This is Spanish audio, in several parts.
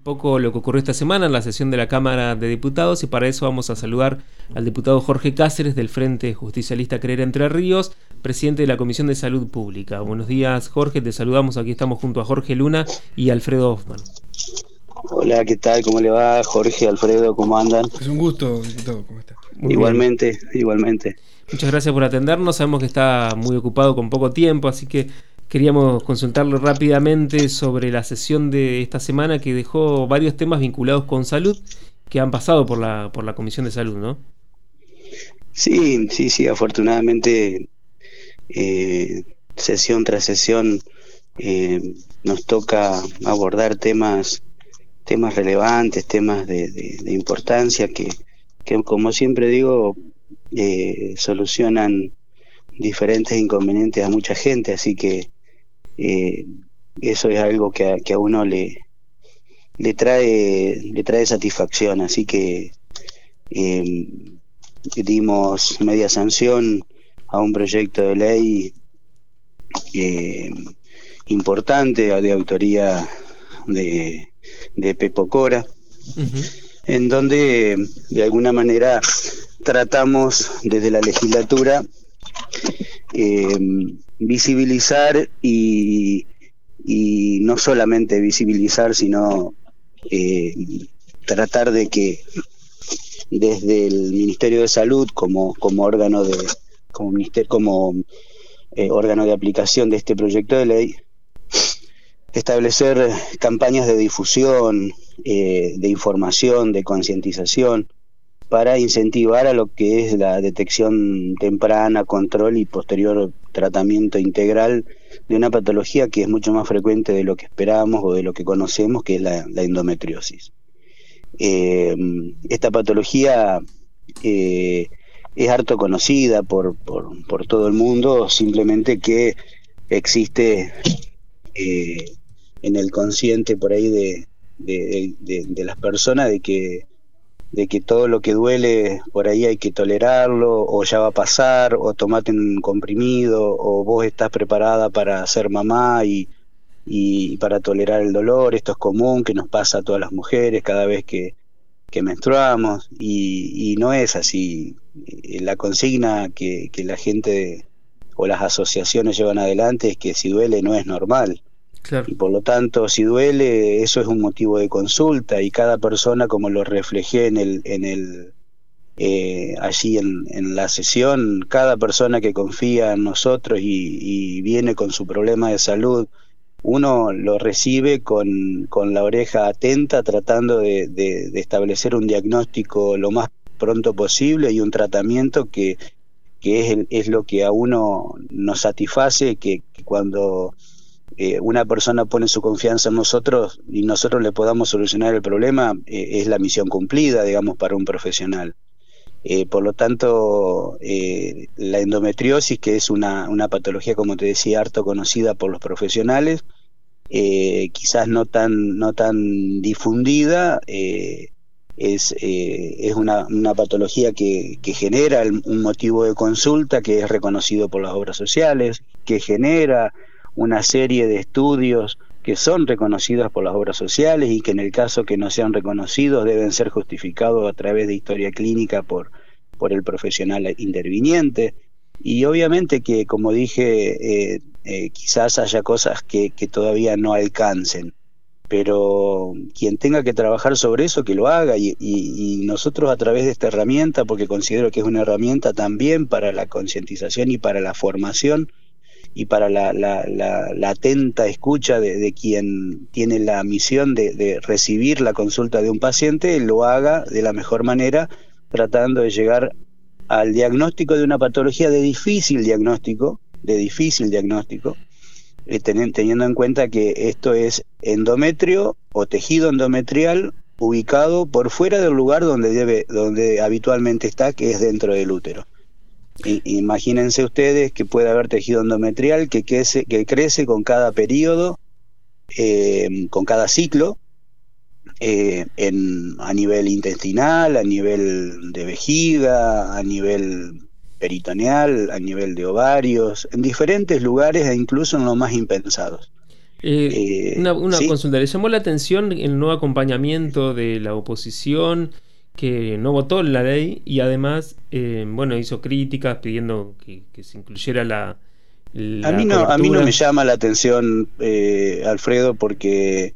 un poco lo que ocurrió esta semana en la sesión de la Cámara de Diputados y para eso vamos a saludar al diputado Jorge Cáceres del Frente Justicialista Creer Entre Ríos, presidente de la Comisión de Salud Pública. Buenos días Jorge, te saludamos, aquí estamos junto a Jorge Luna y Alfredo Hoffman. Hola, ¿qué tal? ¿Cómo le va? Jorge, Alfredo, ¿cómo andan? Es un gusto, diputado, ¿cómo está? igualmente, igualmente. Muchas gracias por atendernos, sabemos que está muy ocupado con poco tiempo, así que Queríamos consultarlo rápidamente sobre la sesión de esta semana que dejó varios temas vinculados con salud que han pasado por la, por la Comisión de Salud, ¿no? Sí, sí, sí, afortunadamente eh, sesión tras sesión eh, nos toca abordar temas temas relevantes, temas de, importancia que, que, como siempre digo, eh, solucionan diferentes inconvenientes a mucha gente, así que eh, eso es algo que a, que a uno le, le, trae, le trae satisfacción. Así que eh, dimos media sanción a un proyecto de ley eh, importante de autoría de, de Pepo Cora, en donde de alguna manera tratamos desde la legislatura eh, visibilizar y, no solamente visibilizar, sino eh, tratar de que desde el Ministerio de Salud como, como órgano de como ministerio, como eh, órgano de aplicación de este proyecto de ley establecer campañas de difusión, eh, de información, de concientización para incentivar a lo que es la detección temprana, control y posterior tratamiento integral de una patología que es mucho más frecuente de lo que esperábamos o de lo que conocemos, que es la, endometriosis. Eh, esta patología eh, es harto conocida por, por, todo el mundo, simplemente que existe eh, en el consciente por ahí de, de las personas de que de que todo lo que duele por ahí hay que tolerarlo, o ya va a pasar, o tomate un comprimido, o vos estás preparada para ser mamá y, y para tolerar el dolor, esto es común, que nos pasa a todas las mujeres cada vez que, que menstruamos, y, y, no es así. Eh, la consigna que, que la gente o las asociaciones llevan adelante es que si duele no es normal. Y por lo tanto, si duele, eso es un motivo de consulta y cada persona, como lo reflejé en el, en el eh, allí en, en, la sesión, cada persona que confía en nosotros y, viene con su problema de salud, uno lo recibe con, con la oreja atenta, tratando de, de, establecer un diagnóstico lo más pronto posible y un tratamiento que, que es, es lo que a uno nos satisface, que cuando eh, una persona pone su confianza en nosotros y nosotros le podamos solucionar el problema, eh, es la misión cumplida, digamos, para un profesional. Eh, por lo tanto, la endometriosis, que es una, una, patología, como te decía, harto conocida por los profesionales, quizás no tan, no tan difundida, es, es una, una, patología que, que genera un motivo de consulta que es reconocido por las obras sociales, que genera una serie de estudios que son reconocidos por las obras sociales y que en el caso que no sean reconocidos deben ser justificados a través de historia clínica por, por el profesional interviniente. Y obviamente que, como dije, eh, eh, quizás haya cosas que, que todavía no alcancen, pero quien tenga que trabajar sobre eso, que lo haga. Y, y, nosotros a través de esta herramienta, porque considero que es una herramienta también para la concientización y para la formación, y para la, la, la, atenta escucha de, quien tiene la misión de, recibir la consulta de un paciente, lo haga de la mejor manera, tratando de llegar al diagnóstico de una patología de difícil diagnóstico, de difícil diagnóstico, eh, teniendo en cuenta que esto es endometrio o tejido endometrial ubicado por fuera del lugar donde debe, donde habitualmente está, que es dentro del útero imagínense ustedes que puede haber tejido endometrial que crece, que crece con cada periodo, eh, con cada ciclo, eh, en, a nivel intestinal, a nivel de vejiga, a nivel peritoneal, a nivel de ovarios, en diferentes lugares e incluso en los más impensados. Eh, una, consulta, ¿le llamó la atención el nuevo acompañamiento de la oposición que no votó la ley y además, eh, bueno, hizo críticas pidiendo que, se incluyera la... a, mí no, a mí no me llama la atención, eh, Alfredo, porque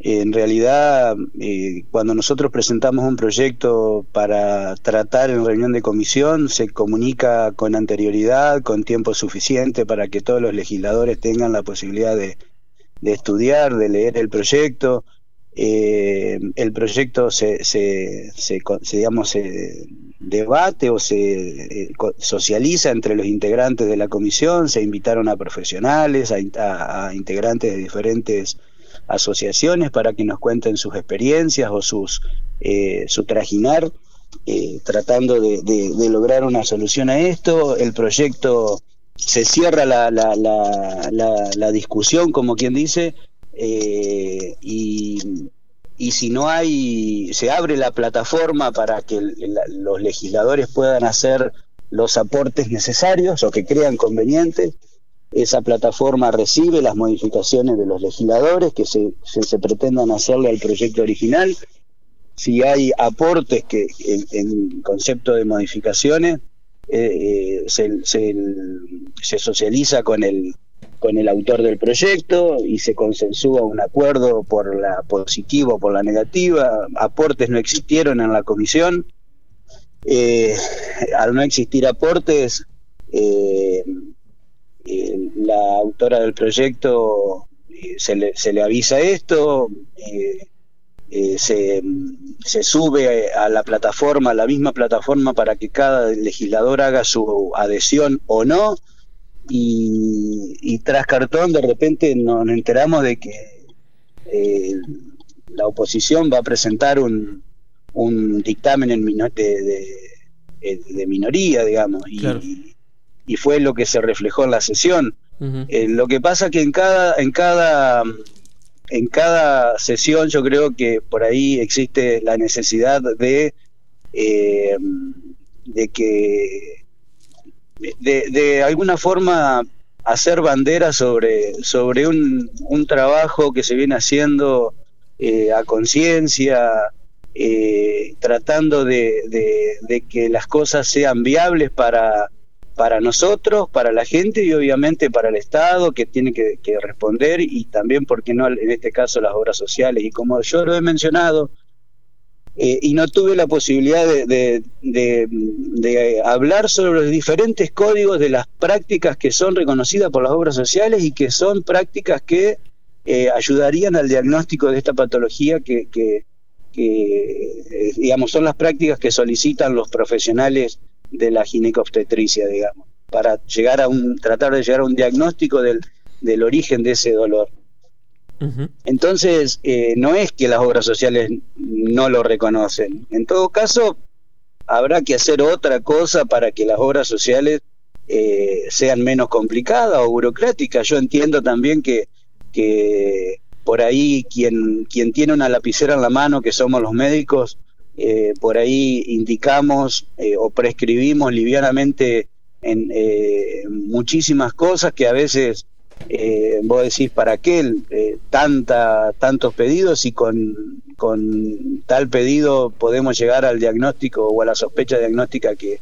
en realidad, eh, cuando nosotros presentamos un proyecto para tratar en reunión de comisión, se comunica con anterioridad, con tiempo suficiente para que todos los legisladores tengan la posibilidad de, estudiar, de leer el proyecto. Eh, el proyecto se, se, se, digamos, se debate o se eh, socializa entre los integrantes de la comisión, se invitaron a profesionales, a integrantes de diferentes asociaciones para que nos cuenten sus experiencias o sus, eh, su trajinar, eh, tratando de, lograr una solución a esto. El proyecto se cierra la, la, la, la discusión, como quien dice, eh, y, si no hay, se abre la plataforma para que los legisladores puedan hacer los aportes necesarios o que crean convenientes esa plataforma recibe las modificaciones de los legisladores que se, pretendan hacerle al proyecto original. Si hay aportes que en, concepto de modificaciones, eh, eh, se, se, socializa con el, con el autor del proyecto y se consensúa un acuerdo por la positiva o por la negativa. Aportes no existieron en la comisión. Eh, al no existir aportes, eh, la autora del proyecto eh, se, le, se, le, avisa esto, eh, se, se, sube a la plataforma, a la misma plataforma para que cada legislador haga su adhesión o no, y, tras cartón de repente nos enteramos de que la oposición va a presentar un, un dictamen en de, de, minoría, digamos, y, y fue lo que se reflejó en la sesión. Eh, lo que pasa que en cada, en cada, en cada sesión yo creo que por ahí existe la necesidad de, eh, de que de, alguna forma hacer bandera sobre, sobre un, un trabajo que se viene haciendo eh, a conciencia, tratando de, de, que las cosas sean viables para, para nosotros, para la gente y obviamente para el Estado que tiene que, responder y también, porque no, en este caso las obras sociales. Y como yo lo he mencionado, eh, y no tuve la posibilidad de, hablar sobre los diferentes códigos de las prácticas que son reconocidas por las obras sociales y que son prácticas que eh, ayudarían al diagnóstico de esta patología que, que eh, digamos, son las prácticas que solicitan los profesionales de la ginecobstetricia, digamos, para llegar a un, tratar de llegar a un diagnóstico del, del origen de ese dolor. Entonces, eh, no es que las obras sociales no lo reconocen. En todo caso, habrá que hacer otra cosa para que las obras sociales eh, sean menos complicadas o burocráticas. Yo entiendo también que, que por ahí quien, quien tiene una lapicera en la mano, que somos los médicos, eh, por ahí indicamos o prescribimos livianamente en eh, muchísimas cosas que a veces vos decís para qué tanta tantos pedidos y con, con, tal pedido podemos llegar al diagnóstico o a la sospecha diagnóstica que,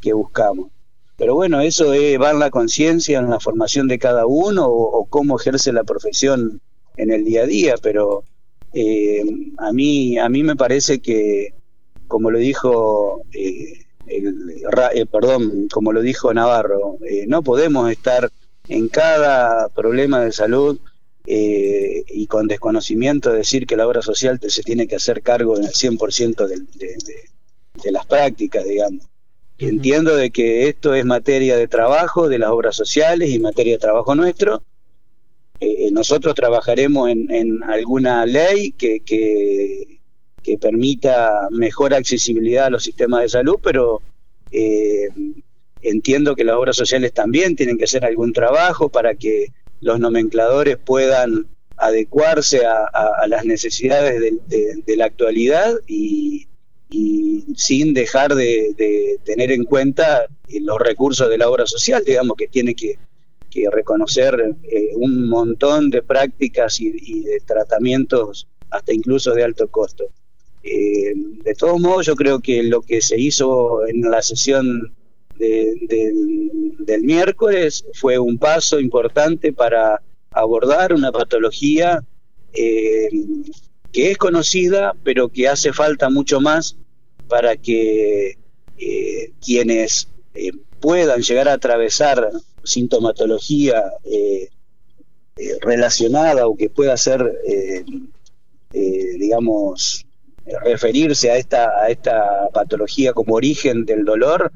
que buscamos. Pero bueno eso va en la conciencia en la formación de cada uno o, cómo ejerce la profesión en el día a día pero a mí a mí me parece que como lo dijo eh, eh, perdón, como lo dijo Navarro, eh, no podemos estar en cada problema de salud y con desconocimiento decir que la obra social se tiene que hacer cargo en el 100% de, de, las prácticas, digamos. Entiendo de que esto es materia de trabajo de las obras sociales y materia de trabajo nuestro. nosotros trabajaremos en, en alguna ley que, que que permita mejor accesibilidad a los sistemas de salud, pero eh, entiendo que las obras sociales también tienen que hacer algún trabajo para que los nomencladores puedan adecuarse a, las necesidades de, la actualidad y, sin dejar de, tener en cuenta los recursos de la obra social, digamos que tiene que, que reconocer eh, un montón de prácticas y, de tratamientos hasta incluso de alto costo. Eh, de todos modos, yo creo que lo que se hizo en la sesión del miércoles fue un paso importante para abordar una patología eh, que es conocida, pero que hace falta mucho más para que quienes puedan llegar a atravesar sintomatología eh, eh, relacionada o que pueda ser, eh, digamos, referirse a esta, a esta patología como origen del dolor,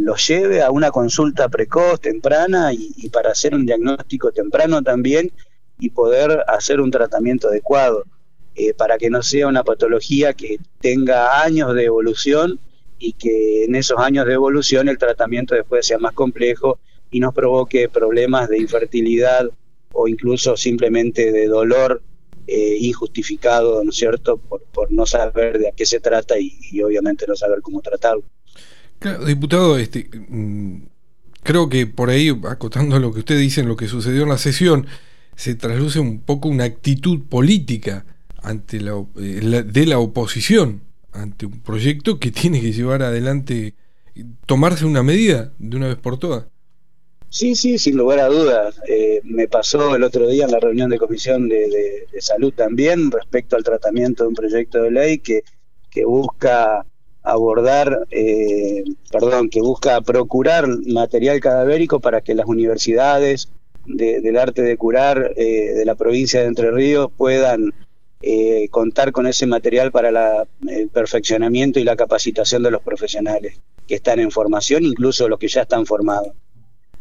lo lleve a una consulta precoz, temprana, y, para hacer un diagnóstico temprano también y poder hacer un tratamiento adecuado, para que no sea una patología que tenga años de evolución y que en esos años de evolución el tratamiento después sea más complejo y nos provoque problemas de infertilidad o incluso simplemente de dolor eh, injustificado, ¿no es cierto?, por, por, no saber de a qué se trata y, obviamente no saber cómo tratarlo. Claro, diputado, este, mm, creo que por ahí, acotando lo que usted dice en lo que sucedió en la sesión, se trasluce un poco una actitud política ante la, eh, de la oposición ante un proyecto que tiene que llevar adelante, tomarse una medida de una vez por todas. Sí, sí, sin lugar a dudas. Eh, me pasó el otro día en la reunión de comisión de, salud también respecto al tratamiento de un proyecto de ley que, que busca abordar, eh, perdón, que busca procurar material cadavérico para que las universidades del arte de curar eh, de la provincia de Entre Ríos puedan eh, contar con ese material para el perfeccionamiento y la capacitación de los profesionales que están en formación, incluso los que ya están formados.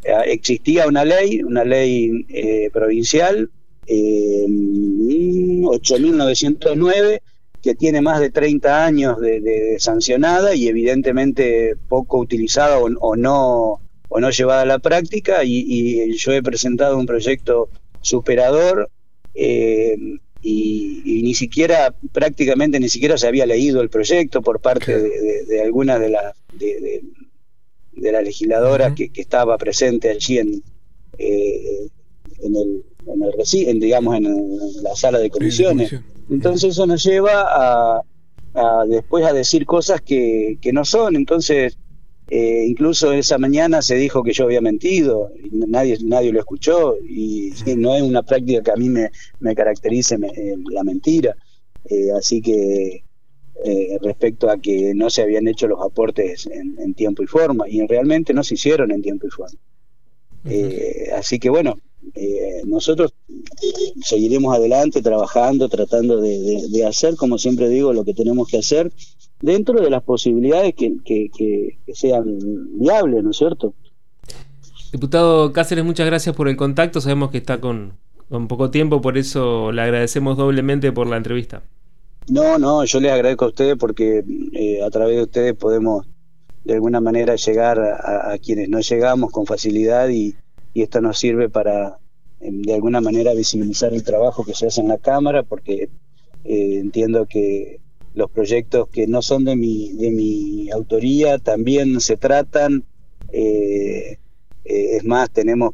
Eh, existía una ley, una ley eh, provincial, 8.909, que tiene más de 30 años de, sancionada y evidentemente poco utilizada o, no, o no llevada a la práctica, y, yo he presentado un proyecto superador y, ni siquiera, prácticamente ni siquiera se había leído el proyecto por parte de, algunas de las de, la legisladora que, estaba presente allí en, eh, en el, en el digamos en, la sala de comisiones. Entonces eso nos lleva a, a, después a decir cosas que, que no son. Entonces eh, incluso esa mañana se dijo que yo había mentido, y nadie, nadie lo escuchó, y, no es una práctica que a mí me, caracterice eh, la mentira. Eh, así que respecto a que no se habían hecho los aportes en, tiempo y forma, y realmente no se hicieron en tiempo y forma. así que bueno, nosotros seguiremos adelante trabajando, tratando de hacer, como siempre digo, lo que tenemos que hacer dentro de las posibilidades que, que, sean viables, ¿no es cierto? Diputado Cáceres, muchas gracias por el contacto. Sabemos que está con, con poco tiempo, por eso le agradecemos doblemente por la entrevista. No, no, yo les agradezco a ustedes porque eh, a través de ustedes podemos de alguna manera llegar a, quienes no llegamos con facilidad y, esto nos sirve para em, de alguna manera visibilizar el trabajo que se hace en la Cámara porque eh, entiendo que los proyectos que no son de mi, de mi autoría también se tratan. Eh, eh, es más, tenemos,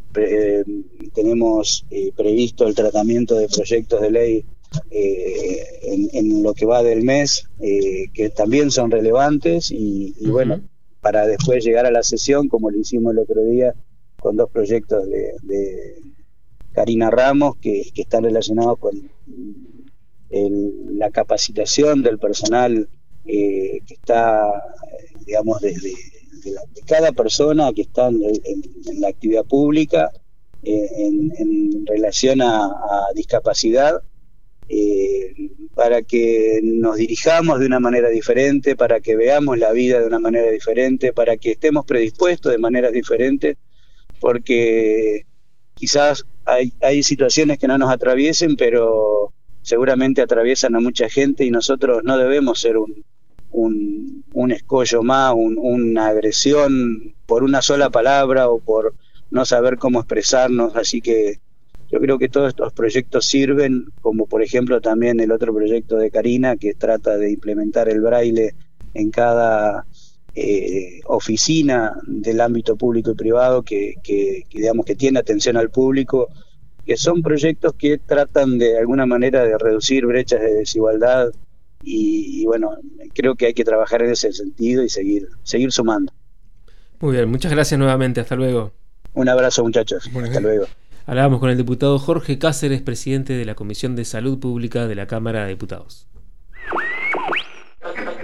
tenemos previsto el tratamiento de proyectos de ley en, lo que va del mes, que también son relevantes y, bueno, para después llegar a la sesión, como lo hicimos el otro día, con dos proyectos de, Karina Ramos que, que están relacionados con la capacitación del personal eh, que está, digamos, desde de, cada persona que está en, la actividad pública eh, en, relación a, discapacidad, eh, para que nos dirijamos de una manera diferente, para que veamos la vida de una manera diferente, para que estemos predispuestos de maneras diferentes, porque quizás hay, hay situaciones que no nos atraviesen, pero seguramente atraviesan a mucha gente y nosotros no debemos ser un, un, escollo más, una agresión por una sola palabra o por no saber cómo expresarnos. Así que yo creo que todos estos proyectos sirven, como por ejemplo también el otro proyecto de Karina que trata de implementar el braille en cada eh, oficina del ámbito público y privado que, digamos que tiene atención al público, que son proyectos que tratan de alguna manera de reducir brechas de desigualdad y, bueno, creo que hay que trabajar en ese sentido y seguir, seguir sumando. Muy bien, muchas gracias nuevamente, hasta luego. Un abrazo muchachos, hasta luego. Hablábamos con el diputado Jorge Cáceres, presidente de la Comisión de Salud Pública de la Cámara de Diputados.